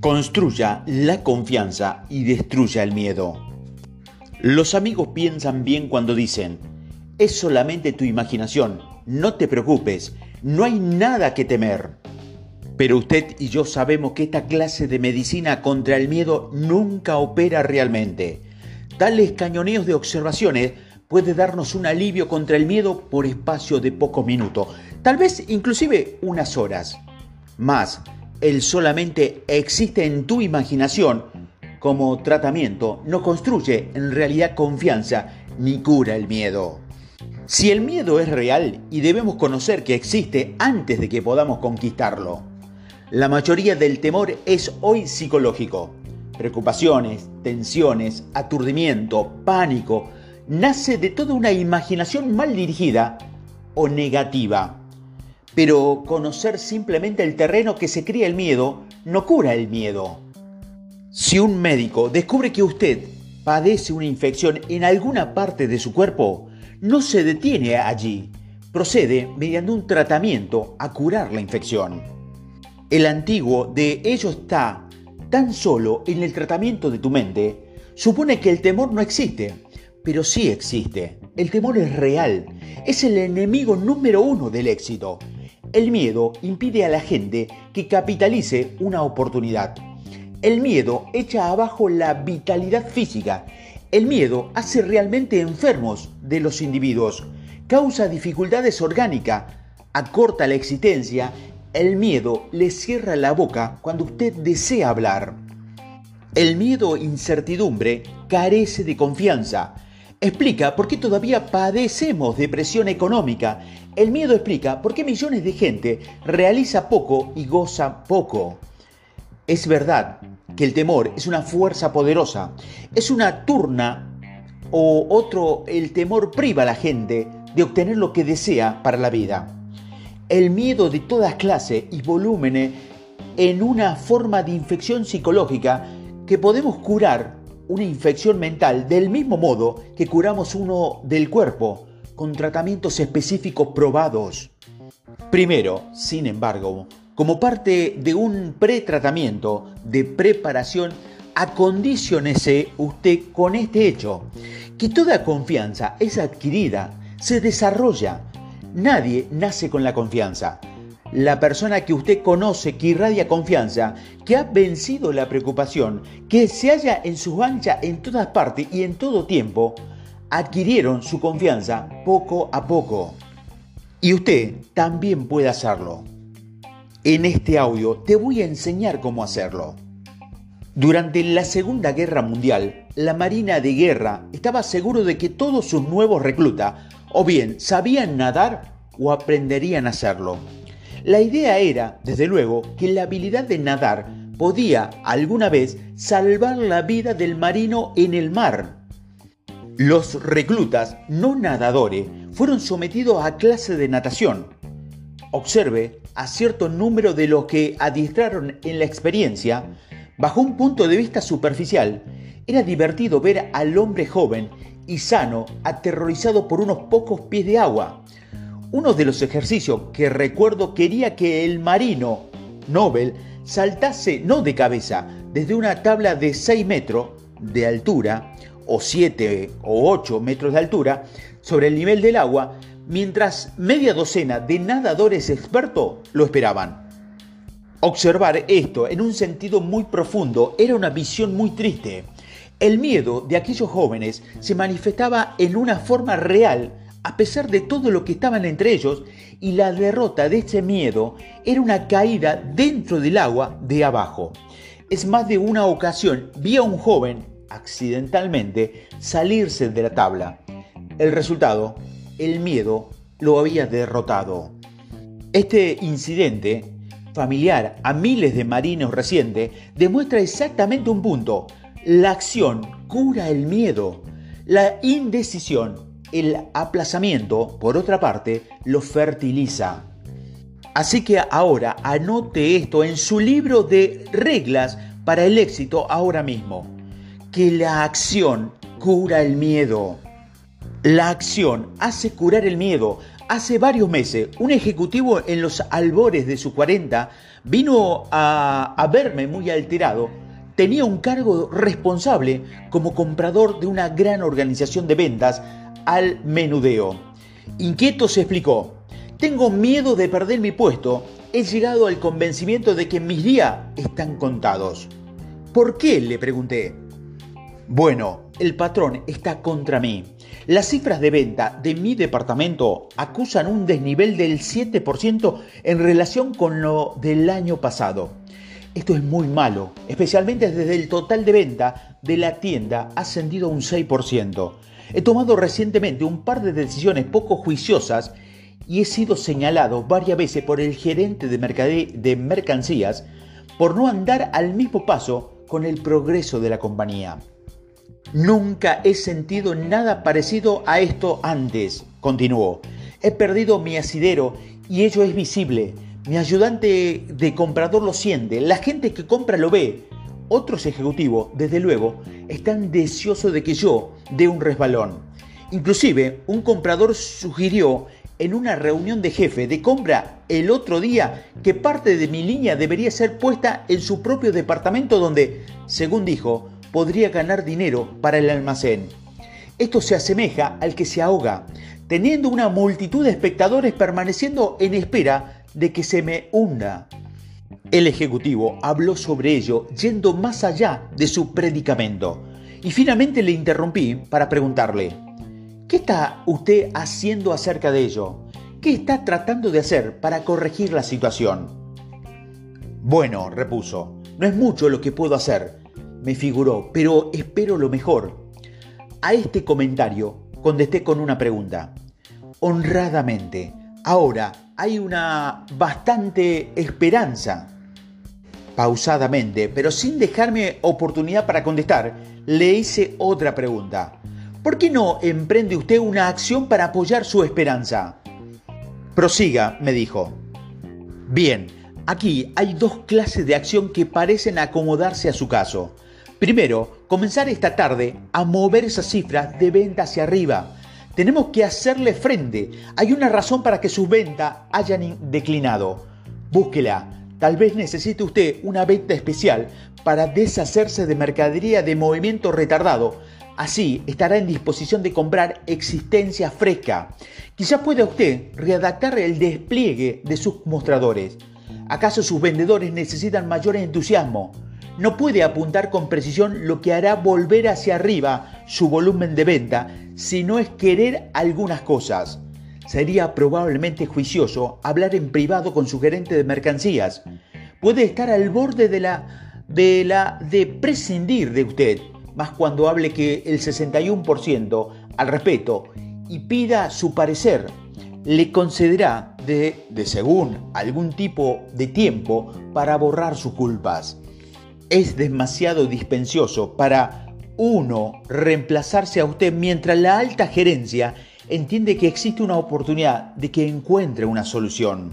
Construya la confianza y destruya el miedo. Los amigos piensan bien cuando dicen, es solamente tu imaginación, no te preocupes, no hay nada que temer. Pero usted y yo sabemos que esta clase de medicina contra el miedo nunca opera realmente. Tales cañoneos de observaciones puede darnos un alivio contra el miedo por espacio de pocos minutos, tal vez inclusive unas horas. Más, el solamente existe en tu imaginación como tratamiento no construye en realidad confianza ni cura el miedo. Si el miedo es real y debemos conocer que existe antes de que podamos conquistarlo. La mayoría del temor es hoy psicológico. Preocupaciones, tensiones, aturdimiento, pánico, nace de toda una imaginación mal dirigida o negativa. Pero conocer simplemente el terreno que se cría el miedo no cura el miedo. Si un médico descubre que usted padece una infección en alguna parte de su cuerpo, no se detiene allí, procede mediante un tratamiento a curar la infección. El antiguo de ello está tan solo en el tratamiento de tu mente, supone que el temor no existe, pero sí existe. El temor es real, es el enemigo número uno del éxito. El miedo impide a la gente que capitalice una oportunidad. El miedo echa abajo la vitalidad física. El miedo hace realmente enfermos de los individuos, causa dificultades orgánicas, acorta la existencia el miedo le cierra la boca cuando usted desea hablar. El miedo incertidumbre carece de confianza. Explica por qué todavía padecemos depresión económica. El miedo explica por qué millones de gente realiza poco y goza poco. Es verdad que el temor es una fuerza poderosa. Es una turna o otro, el temor priva a la gente de obtener lo que desea para la vida el miedo de todas clases y volúmenes en una forma de infección psicológica que podemos curar una infección mental del mismo modo que curamos uno del cuerpo, con tratamientos específicos probados. Primero, sin embargo, como parte de un pretratamiento de preparación, acondicionese usted con este hecho, que toda confianza es adquirida, se desarrolla, Nadie nace con la confianza. La persona que usted conoce, que irradia confianza, que ha vencido la preocupación, que se halla en su ancha en todas partes y en todo tiempo, adquirieron su confianza poco a poco. Y usted también puede hacerlo. En este audio te voy a enseñar cómo hacerlo. Durante la Segunda Guerra Mundial, la Marina de Guerra estaba seguro de que todos sus nuevos reclutas o bien sabían nadar o aprenderían a hacerlo. La idea era, desde luego, que la habilidad de nadar podía alguna vez salvar la vida del marino en el mar. Los reclutas no nadadores fueron sometidos a clase de natación. Observe a cierto número de los que adiestraron en la experiencia, bajo un punto de vista superficial, era divertido ver al hombre joven y sano aterrorizado por unos pocos pies de agua. Uno de los ejercicios que recuerdo quería que el marino Nobel saltase no de cabeza desde una tabla de 6 metros de altura o 7 o 8 metros de altura sobre el nivel del agua, mientras media docena de nadadores expertos lo esperaban. Observar esto en un sentido muy profundo era una visión muy triste. El miedo de aquellos jóvenes se manifestaba en una forma real a pesar de todo lo que estaban entre ellos y la derrota de ese miedo era una caída dentro del agua de abajo. Es más de una ocasión vi a un joven accidentalmente salirse de la tabla. El resultado, el miedo lo había derrotado. Este incidente, familiar a miles de marinos recientes, demuestra exactamente un punto. La acción cura el miedo. La indecisión, el aplazamiento, por otra parte, lo fertiliza. Así que ahora anote esto en su libro de reglas para el éxito ahora mismo. Que la acción cura el miedo. La acción hace curar el miedo, hace varios meses, un ejecutivo en los albores de sus 40 vino a, a verme muy alterado. Tenía un cargo responsable como comprador de una gran organización de ventas al menudeo. Inquieto se explicó, tengo miedo de perder mi puesto. He llegado al convencimiento de que mis días están contados. ¿Por qué? le pregunté. Bueno, el patrón está contra mí. Las cifras de venta de mi departamento acusan un desnivel del 7% en relación con lo del año pasado. Esto es muy malo, especialmente desde el total de venta de la tienda ha ascendido un 6%. He tomado recientemente un par de decisiones poco juiciosas y he sido señalado varias veces por el gerente de, de mercancías por no andar al mismo paso con el progreso de la compañía. Nunca he sentido nada parecido a esto antes, continuó. He perdido mi asidero y ello es visible. Mi ayudante de comprador lo siente, la gente que compra lo ve. Otros ejecutivos, desde luego, están deseosos de que yo dé un resbalón. Inclusive, un comprador sugirió en una reunión de jefe de compra el otro día que parte de mi línea debería ser puesta en su propio departamento donde, según dijo, podría ganar dinero para el almacén. Esto se asemeja al que se ahoga, teniendo una multitud de espectadores permaneciendo en espera de que se me hunda. El ejecutivo habló sobre ello yendo más allá de su predicamento y finalmente le interrumpí para preguntarle, ¿qué está usted haciendo acerca de ello? ¿Qué está tratando de hacer para corregir la situación? Bueno, repuso, no es mucho lo que puedo hacer, me figuró, pero espero lo mejor. A este comentario contesté con una pregunta. Honradamente, ahora hay una bastante esperanza. Pausadamente, pero sin dejarme oportunidad para contestar, le hice otra pregunta. ¿Por qué no emprende usted una acción para apoyar su esperanza? Prosiga, me dijo. Bien, aquí hay dos clases de acción que parecen acomodarse a su caso. Primero, comenzar esta tarde a mover esas cifras de venta hacia arriba. Tenemos que hacerle frente. Hay una razón para que sus ventas hayan declinado. Búsquela. Tal vez necesite usted una venta especial para deshacerse de mercadería de movimiento retardado. Así estará en disposición de comprar existencia fresca. Quizá pueda usted redactar el despliegue de sus mostradores. ¿Acaso sus vendedores necesitan mayor entusiasmo? No puede apuntar con precisión lo que hará volver hacia arriba su volumen de venta si no es querer algunas cosas. Sería probablemente juicioso hablar en privado con su gerente de mercancías. Puede estar al borde de la de de prescindir de usted, más cuando hable que el 61% al respeto y pida su parecer, le concederá de, de según algún tipo de tiempo para borrar sus culpas es demasiado dispensioso para uno reemplazarse a usted mientras la alta gerencia entiende que existe una oportunidad de que encuentre una solución.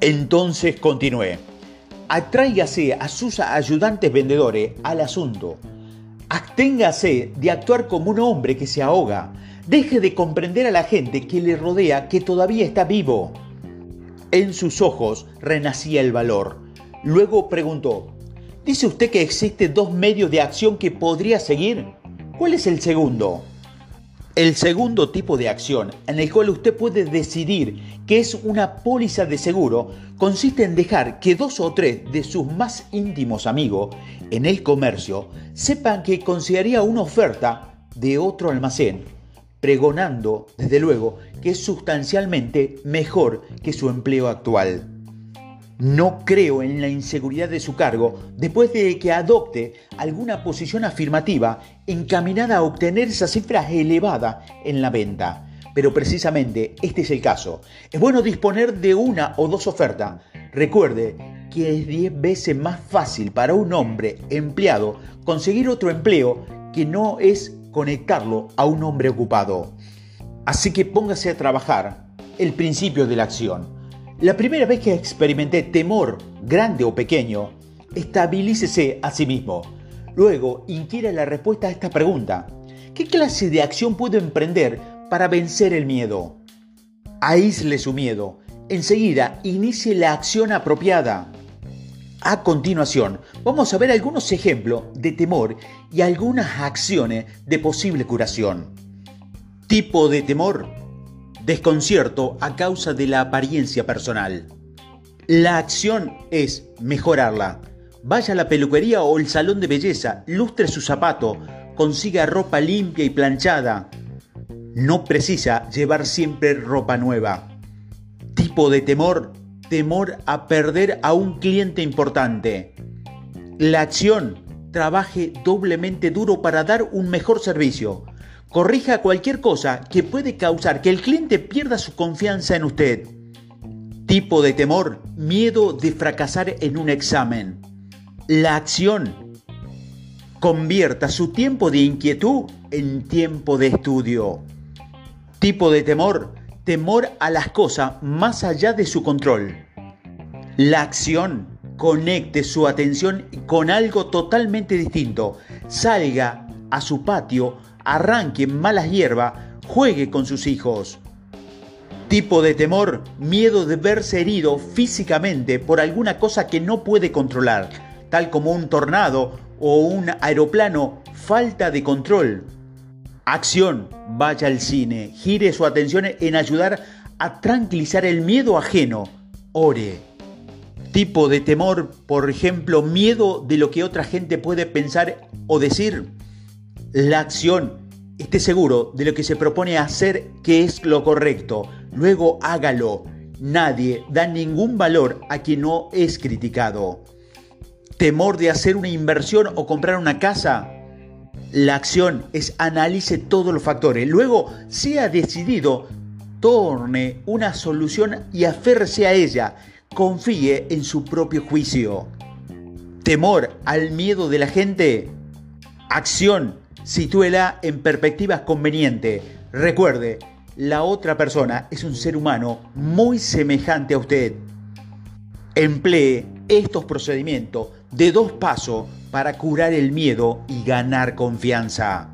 Entonces continúe. Atráigase a sus ayudantes vendedores al asunto. Absténgase de actuar como un hombre que se ahoga. Deje de comprender a la gente que le rodea que todavía está vivo. En sus ojos renacía el valor. Luego preguntó, Dice usted que existe dos medios de acción que podría seguir. ¿Cuál es el segundo? El segundo tipo de acción en el cual usted puede decidir que es una póliza de seguro consiste en dejar que dos o tres de sus más íntimos amigos en el comercio sepan que consideraría una oferta de otro almacén, pregonando, desde luego, que es sustancialmente mejor que su empleo actual. No creo en la inseguridad de su cargo después de que adopte alguna posición afirmativa encaminada a obtener esa cifra elevada en la venta. Pero precisamente este es el caso. Es bueno disponer de una o dos ofertas. Recuerde que es 10 veces más fácil para un hombre empleado conseguir otro empleo que no es conectarlo a un hombre ocupado. Así que póngase a trabajar el principio de la acción. La primera vez que experimenté temor, grande o pequeño, estabilícese a sí mismo. Luego, inquiera la respuesta a esta pregunta. ¿Qué clase de acción puedo emprender para vencer el miedo? Aísle su miedo. Enseguida, inicie la acción apropiada. A continuación, vamos a ver algunos ejemplos de temor y algunas acciones de posible curación. Tipo de temor. Desconcierto a causa de la apariencia personal. La acción es mejorarla. Vaya a la peluquería o el salón de belleza, lustre su zapato, consiga ropa limpia y planchada. No precisa llevar siempre ropa nueva. Tipo de temor, temor a perder a un cliente importante. La acción, trabaje doblemente duro para dar un mejor servicio. Corrija cualquier cosa que puede causar que el cliente pierda su confianza en usted. Tipo de temor, miedo de fracasar en un examen. La acción, convierta su tiempo de inquietud en tiempo de estudio. Tipo de temor, temor a las cosas más allá de su control. La acción, conecte su atención con algo totalmente distinto. Salga a su patio, arranque malas hierbas, juegue con sus hijos. Tipo de temor, miedo de verse herido físicamente por alguna cosa que no puede controlar, tal como un tornado o un aeroplano, falta de control. Acción, vaya al cine, gire su atención en ayudar a tranquilizar el miedo ajeno. Ore. Tipo de temor, por ejemplo, miedo de lo que otra gente puede pensar o decir. La acción, esté seguro de lo que se propone hacer que es lo correcto luego hágalo. Nadie da ningún valor a quien no es criticado. ¿Temor de hacer una inversión o comprar una casa? La acción es analice todos los factores. Luego, sea decidido, torne una solución y aférrese a ella. Confíe en su propio juicio. ¿Temor al miedo de la gente? Acción, sitúela en perspectivas convenientes. Recuerde, la otra persona es un ser humano muy semejante a usted. Emplee estos procedimientos de dos pasos para curar el miedo y ganar confianza.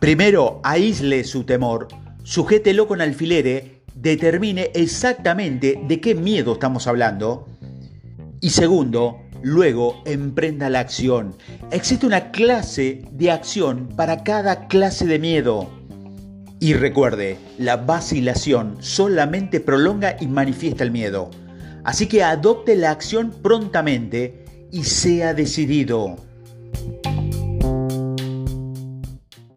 Primero, aísle su temor, sujételo con alfileres, determine exactamente de qué miedo estamos hablando. Y segundo, luego emprenda la acción. Existe una clase de acción para cada clase de miedo. Y recuerde, la vacilación solamente prolonga y manifiesta el miedo. Así que adopte la acción prontamente y sea decidido.